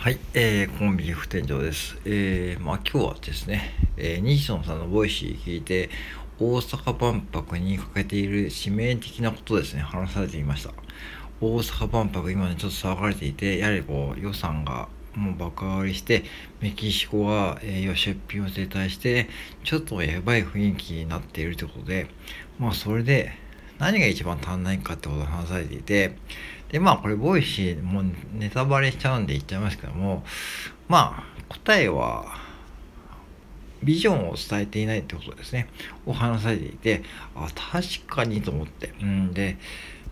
はい、えー、コンビニ副店長です。えー、まあ今日はですね、えー、西野さんの Voicy 聞いて、大阪万博にかけている致命的なことですね、話されていました。大阪万博、今ね、ちょっと騒がれていて、やはりこう、予算がもう爆上がりして、メキシコが、えー、出品を撤退して、ちょっとやばい雰囲気になっているということで、まあそれで、何が一番足んないかってことを話されていて、で、まあこれ、 Voicy、もうネタバレしちゃうんで言っちゃいますけども、まあ答えは、ビジョンを伝えていないってことですね。を話されていて、あ、確かにと思って。うんで、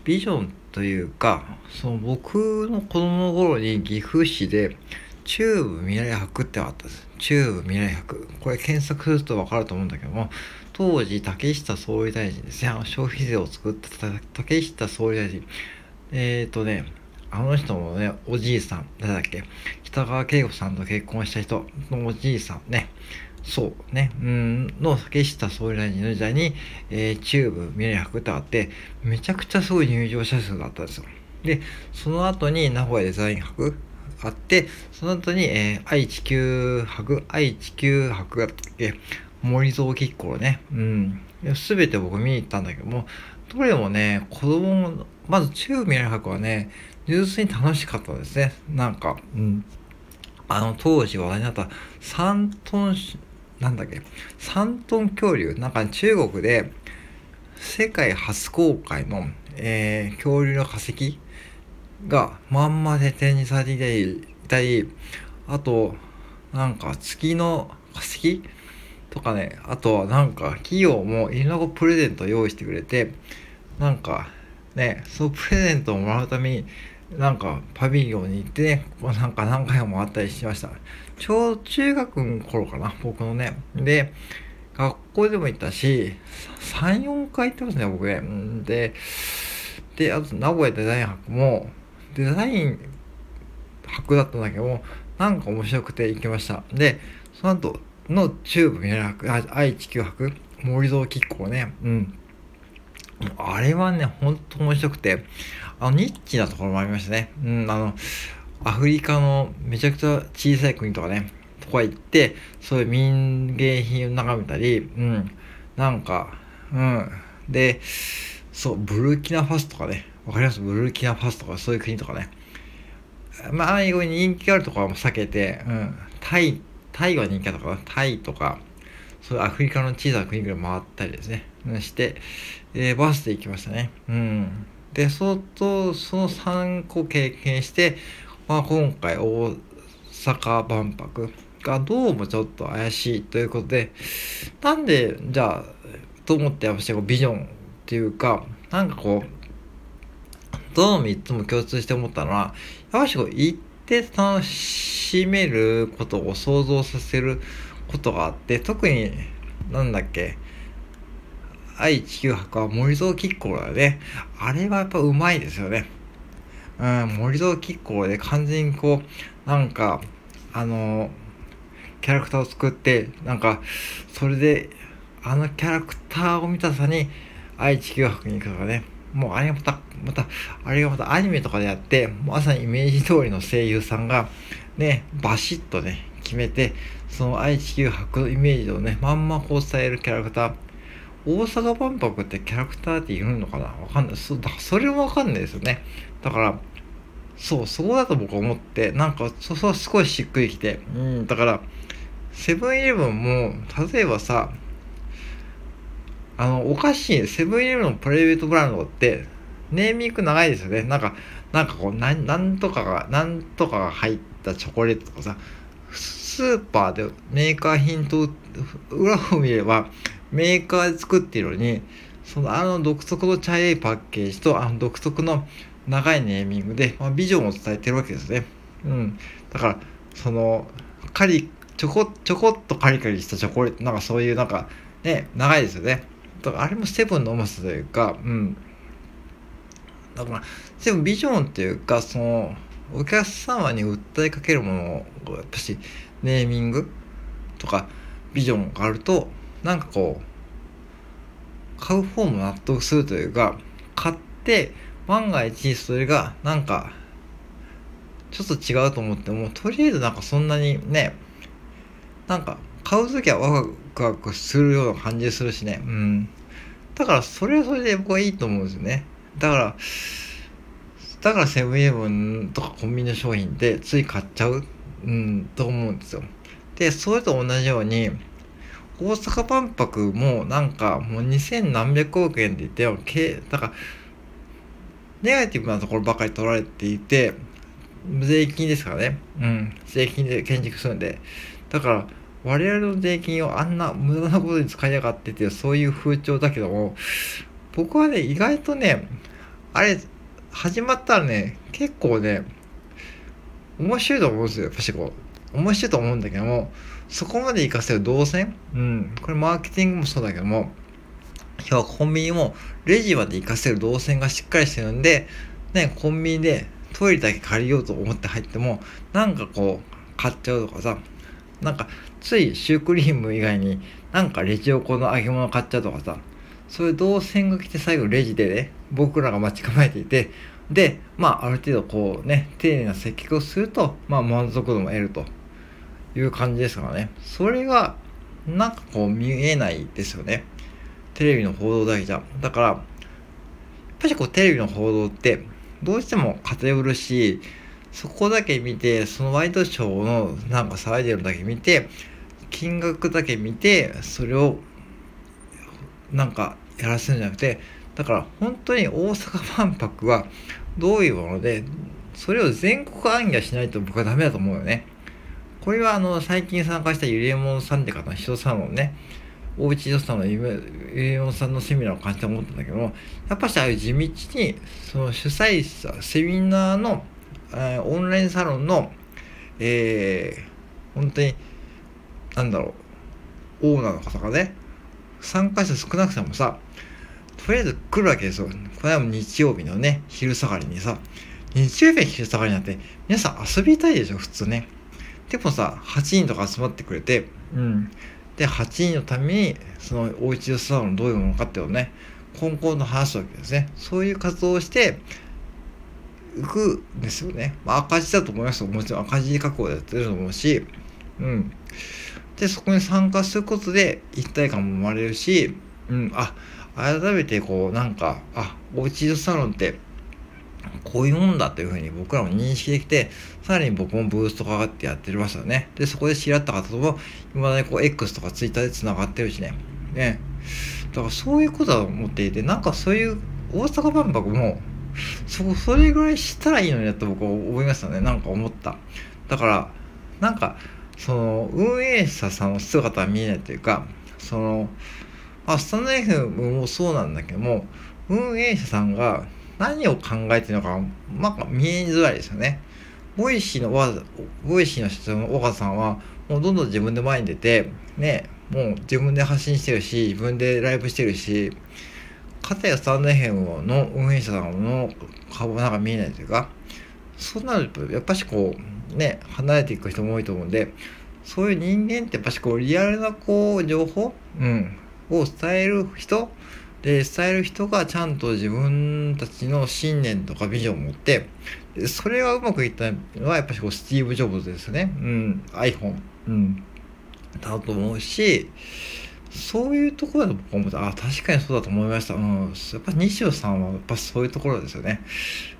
ビジョンというか、その僕の子供の頃に岐阜市で、チューブ未来博ってあったんです。チューブ未来博。これ検索するとわかると思うんだけども、当時竹下総理大臣ですね。消費税を作った竹下総理大臣。えっ、ー、とね、あの人もね、おじいさん、誰だっけ北川景子さんと結婚した人のおじいさんね、そうね、うん、の竹下総理大臣の時代に、えー、中部未来博ってあって、めちゃくちゃすごい入場者数があったんですよ。で、その後に名古屋デザイン博あって、その後に、えー、愛知九博、愛知九博があったっけ森蔵吉行ね、うん。すべて僕見に行ったんだけども、どれもね、子供の、まず中未来博はね、純粋に楽しかったですね。なんか、うん。あの、当時話題になった3トン、なんだっけ、3トン恐竜。なんか中国で、世界初公開の、えー、恐竜の化石がまんまで展示されていたり、あと、なんか月の化石とかね、あとはなんか企業も犬の子プレゼント用意してくれて、なんかね、そのプレゼントをもらうために、なんかパビリオンに行ってね、なんか何回も回ったりしました。ちょうど中学の頃かな、僕のね。で、学校でも行ったし、3、4回行ってますね、僕ね。で、で、あと名古屋デザイン博も、デザイン博だったんだけども、なんか面白くて行きました。で、その後、の中部未来博、愛知九博、森蔵吉行ね、うん。あれはね、ほんと面白くて、あの、ニッチなところもありましたね。うん、あの、アフリカのめちゃくちゃ小さい国とかね、とか行って、そういう民芸品を眺めたり、うん、なんか、うん。で、そう、ブルキナファスとかね、わかります？ブルキナファスとかそういう国とかね。まあ、ああいう人気があるところも避けて、うん、タイタイは人気だかなタイとか、そういうアフリカの小さな国々回ったりですね、して、えー、バスで行きましたね。うん。で、そと、その3個経験して、まあ、今回大阪万博がどうもちょっと怪しいということで、なんで、じゃあ、と思って私はビジョンっていうか、なんかこう、どの3つも共通して思ったのは、やっぱしこう、行って楽しめることを想像させることがあって特になんだっけ愛地球博は森蔵吉行だね。あれはやっぱうまいですよね。うん森蔵吉行で完全にこうなんかあのキャラクターを作ってなんかそれであのキャラクターを見たさに愛地球博に行くとかね。もうあれがまた、また、あれがまたアニメとかでやって、まさにイメージ通りの声優さんが、ね、バシッとね、決めて、その愛知球博のイメージをね、まんまこう伝えるキャラクター。大阪万博ってキャラクターっているのかな？わかんない。そ、だそれもわかんないですよね。だから、そう、そこだと僕は思って、なんか、そそう、すごいしっくりきて。うん、だから、セブンイレブンも、例えばさ、あの、おかしい、セブンイレブンのプライベートブランドって、ネーミング長いですよね。なんか、なんかこう、なん、なんとかが、なんとかが入ったチョコレートとかさ、スーパーでメーカー品と裏を見れば、メーカーで作っているのに、そのあの独特の茶色いパッケージとあの独特の長いネーミングで、まあ、ビジョンを伝えてるわけですね。うん。だから、その、カリ、ちょこ、ちょこっとカリカリしたチョコレート、なんかそういうなんか、ね、長いですよね。だからあれもセブンのうまさというか、うん。だから、セブンビジョンっていうか、その、お客様に訴えかけるものを、やっぱし、ネーミングとか、ビジョンがあると、なんかこう、買う方も納得するというか、買って、万が一それが、なんか、ちょっと違うと思ってもとりあえずなんかそんなにねなんか買う時はワクワクするような感じするしねうんだからそれはそれで僕はいいと思うんですよねだからだからセブンイレブンとかコンビニの商品ってつい買っちゃう、うん、と思うんですよ。で、それと同じように、大阪万博もなんかもう2000何百億円って言ってよ、だから、ネガティブなところばかり取られていて、税金ですからね。うん。税金で建築するんで。だから、我々の税金をあんな無駄なことに使いやがってっていう、そういう風潮だけども、僕はね、意外とね、あれ、始まったらね、結構ね、面白いと思うんですよ。やっぱしこう、面白いと思うんだけども、そこまで活かせる動線？うん。これマーケティングもそうだけども、今日はコンビニもレジまで活かせる動線がしっかりしてるんで、ね、コンビニでトイレだけ借りようと思って入っても、なんかこう、買っちゃうとかさ、なんかついシュークリーム以外になんかレジ横の揚げ物買っちゃうとかさ、そういう動線が来て最後レジでね、僕らが待ち構えていて、で、まあ、ある程度こうね、丁寧な接客をすると、まあ、満足度も得るという感じですからね。それが、なんかこう見えないですよね。テレビの報道だけじゃ。だから、やっぱりこうテレビの報道って、どうしても偏るし、そこだけ見て、そのワイドショーのなんか騒いでるだけ見て、金額だけ見て、それをなんかやらせるんじゃなくてだから本当に大阪万博はどういうものでそれを全国暗記しないと僕はダメだと思うよね。これはあの最近参加したゆりえもんさんって方の人さんのね大内人さんのゆりえもんさんのセミナーを感じて思ったんだけどもやっぱしああいう地道にその主催者セミナーの、えー、オンラインサロンのえー、本当になんだろうオーナーの方がね参加者少なくてもさ、とりあえず来るわけですよ。これは日曜日のね、昼下がりにさ、日曜日の昼下がりなんて、皆さん遊びたいでしょ、普通ね。でもさ、8人とか集まってくれて、うん。で、8人のために、そのおうちでサロンどういうものかっていうのをね、今後の話すわけですね。そういう活動をして、浮くんですよね。まあ、赤字だと思いますもちろん赤字確保でやってると思うし、うん。でそこに参加することで一体感も生まれるし、うん、あ改めてこうなんかあおうちサロンってこういうもんだというふうに僕らも認識できて、さらに僕もブーストかかってやってましたよね。で、そこで知り合った方とも、今だにこう X とか Twitter で繋がってるしね。ね。だからそういうことだと思っていて、なんかそういう大阪万博も、そ、それぐらいしたらいいのになって僕は思いましたね。なんか思った。だから、なんか、その運営者さんの姿は見えないというかその、まあ、 stand.fm もそうなんだけども運営者さんが何を考えてるのか、まあ、見えづらいですよね。 Voicyの Voicyの社長の緒方さんはもうどんどん自分で前に出てねもう自分で発信してるし自分でライブしてるしかたやスタンド FM の運営者さんの顔がなんか見えないというかそうなるとやっぱしこうね離れていく人も多いと思うんでそういう人間ってやっぱしこうリアルなこう情報、うん、を伝える人で伝える人がちゃんと自分たちの信念とかビジョンを持ってでそれがうまくいったのはやっぱしこうスティーブ・ジョブズですね、うん、iPhone、うん、だと思うしそういうところだと僕は思って、あ、確かにそうだと思いました。うん。やっぱ西尾さんはやっぱそういうところですよね。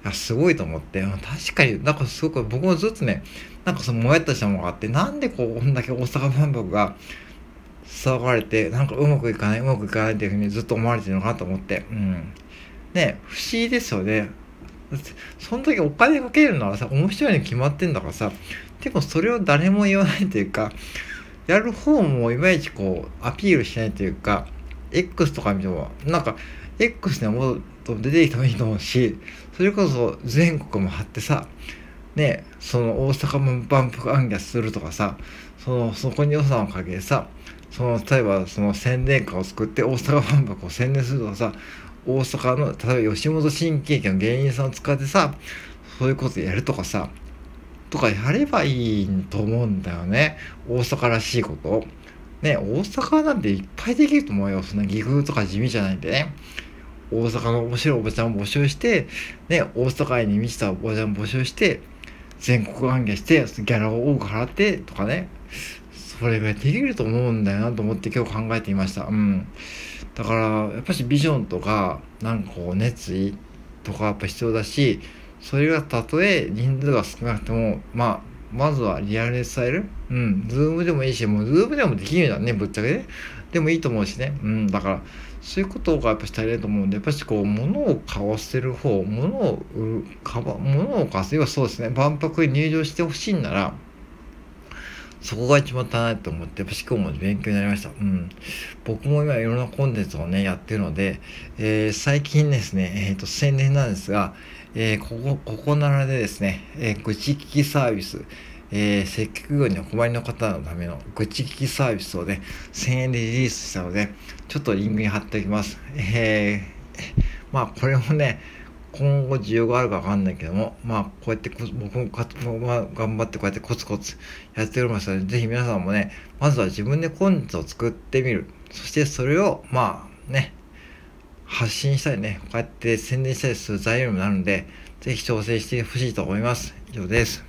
いや、すごいと思って、確かに、なんかすごく僕もずっとね、なんかそのもやったしたものがあって、なんでこう、こんだけ大阪万博が騒がれて、なんかうまくいかない、うまくいかないっていうふうにずっと思われてるのかなと思って、うん。ね、不思議ですよね。その時お金かけるならさ、面白いに決まってんだからさ、でもそれを誰も言わないというか、やる方もいまいちこうアピールしないというか X とか見てもなんか X にもっと出てきてもいいと思うしそれこそ全国も張ってさねその大阪も万博暗記するとかさそのそこに予算をかけてさその例えばその宣伝歌を作って大阪万博を宣伝するとかさ大阪の例えば吉本新喜劇の芸人さんを使ってさそういうことやるとかさとかやればいいと思うんだよね。大阪らしいこと。ね、大阪なんていっぱいできると思うよ。そんな岐阜とか地味じゃないんでね。大阪の面白いおばちゃんを募集して、ね、大阪愛に満ちたおばちゃんを募集して、全国行脚してギャラを多く払ってとかねそれができると思うんだよなと思って今日考えていましたうんだからやっぱしビジョンとかなんかこう熱意とかやっぱ必要だしそれがたとえ人数が少なくてもまあまずはリアルで伝えるうん。 Zoomでもいいし、もう Zoomでもできるようだね、ぶっちゃけね。でもいいと思うしね。うん。だから、そういうことがやっぱしたいなと思うんで、やっぱしこう、物を買わせる方、物を売る、かば、物を買わせる、そうですね。万博に入場してほしいんなら、そこが一番足らないと思って、やっぱ思考も勉強になりました。うん。僕も今いろんなコンテンツをね、やってるので、えー、最近ですね、えっ、ー、と、宣伝なんですが、えー、ここ、ここならでですね、えー、愚痴聞きサービス、えー、接客業にお困りの方のための愚痴聞きサービスをね、1000円でリリースしたので、ちょっとリンクに貼っておきます。えー、まあ、これもね、今後需要があるかわかんないけども、まあ、こうやって僕もまあ、頑張ってこうやってコツコツやっておりますので、ぜひ皆さんもね、まずは自分でコンテンツを作ってみる。そしてそれを、まあね、発信したりね、こうやって宣伝したりする材料になるんで、ぜひ挑戦してほしいと思います。以上です。